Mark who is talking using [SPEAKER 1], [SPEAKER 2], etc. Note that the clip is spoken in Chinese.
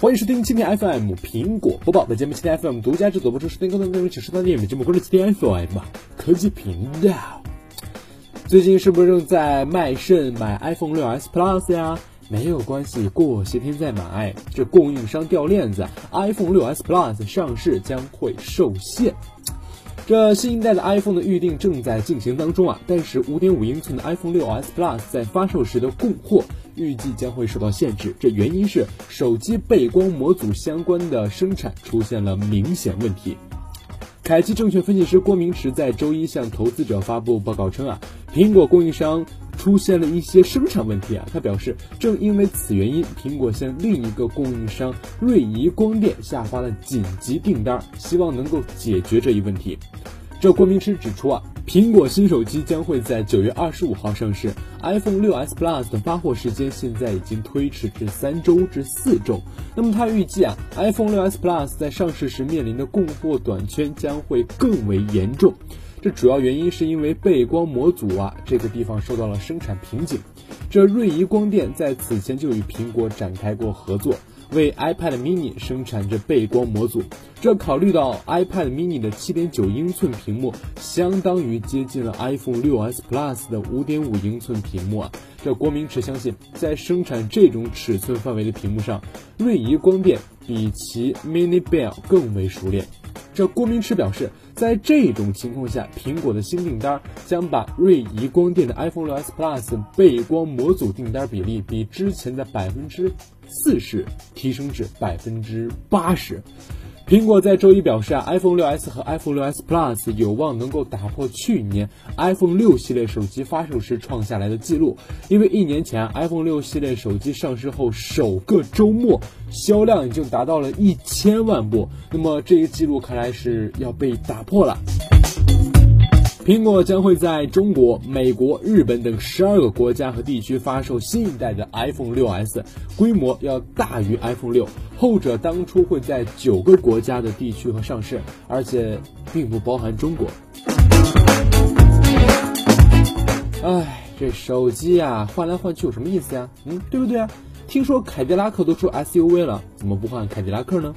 [SPEAKER 1] 欢迎收听今天 FM 苹果播报。本节目今天 FM 独家制作播出，收听更多内容请收看电影节目关注今天 FM 科技频道。最近是不是正在卖肾买 iPhone 六 S Plus 呀？没有关系，过些天再买。这供应商掉链子，iPhone 六 S Plus 上市将会受限。这新一代的 iPhone 的预定正在进行当中啊，但是五点五英寸的 iPhone 6s Plus 在发售时的供货预计将会受到限制。这原因是手机背光模组相关的生产出现了明显问题。凯基证券分析师郭明池在周一向投资者发布报告称啊，苹果供应商。出现了一些生产问题啊，他表示，正因为此原因，苹果向另一个供应商瑞仪光电下发了紧急订单，希望能够解决这一问题。这郭明池指出啊，苹果新手机将会在九月二十五号上市，iPhone 6s Plus 的发货时间现在已经推迟至三周至四周。那么它预计啊，iPhone 6s Plus 在上市时面临的供货短缺将会更为严重。这主要原因是因为背光模组啊这个地方受到了生产瓶颈。这瑞仪光电在此前就与苹果展开过合作，为 iPad mini 生产着背光模组。这考虑到 iPad mini 的7.9英寸屏幕相当于接近了 iPhone 6s Plus 的5.5英寸屏幕啊，这郭明池相信在生产这种尺寸范围的屏幕上，瑞仪光电比其 Mini Bell 更为熟练。这郭明池表示，在这种情况下，苹果的新订单将把瑞仪光电的 iPhone 6s Plus 背光模组订单比例比之前的百分之四十提升至百分之八十。苹果在周一表示啊，iPhone 6s 和 iPhone 6s Plus 有望能够打破去年 iPhone 6系列手机发售时创下来的记录，因为一年前 iPhone 6系列手机上市后首个周末销量已经达到了一千万部，那么这一记录看来是要被打破了。苹果将会在中国、美国、日本等十二个国家和地区发售新一代的 iPhone 6s，规模要大于 iPhone 6。后者当初会在九个国家的地区和上市，而且并不包含中国。哎，这手机呀，换来换去有什么意思呀？嗯，对不对啊？听说凯迪拉克都出 SUV 了，怎么不换凯迪拉克呢？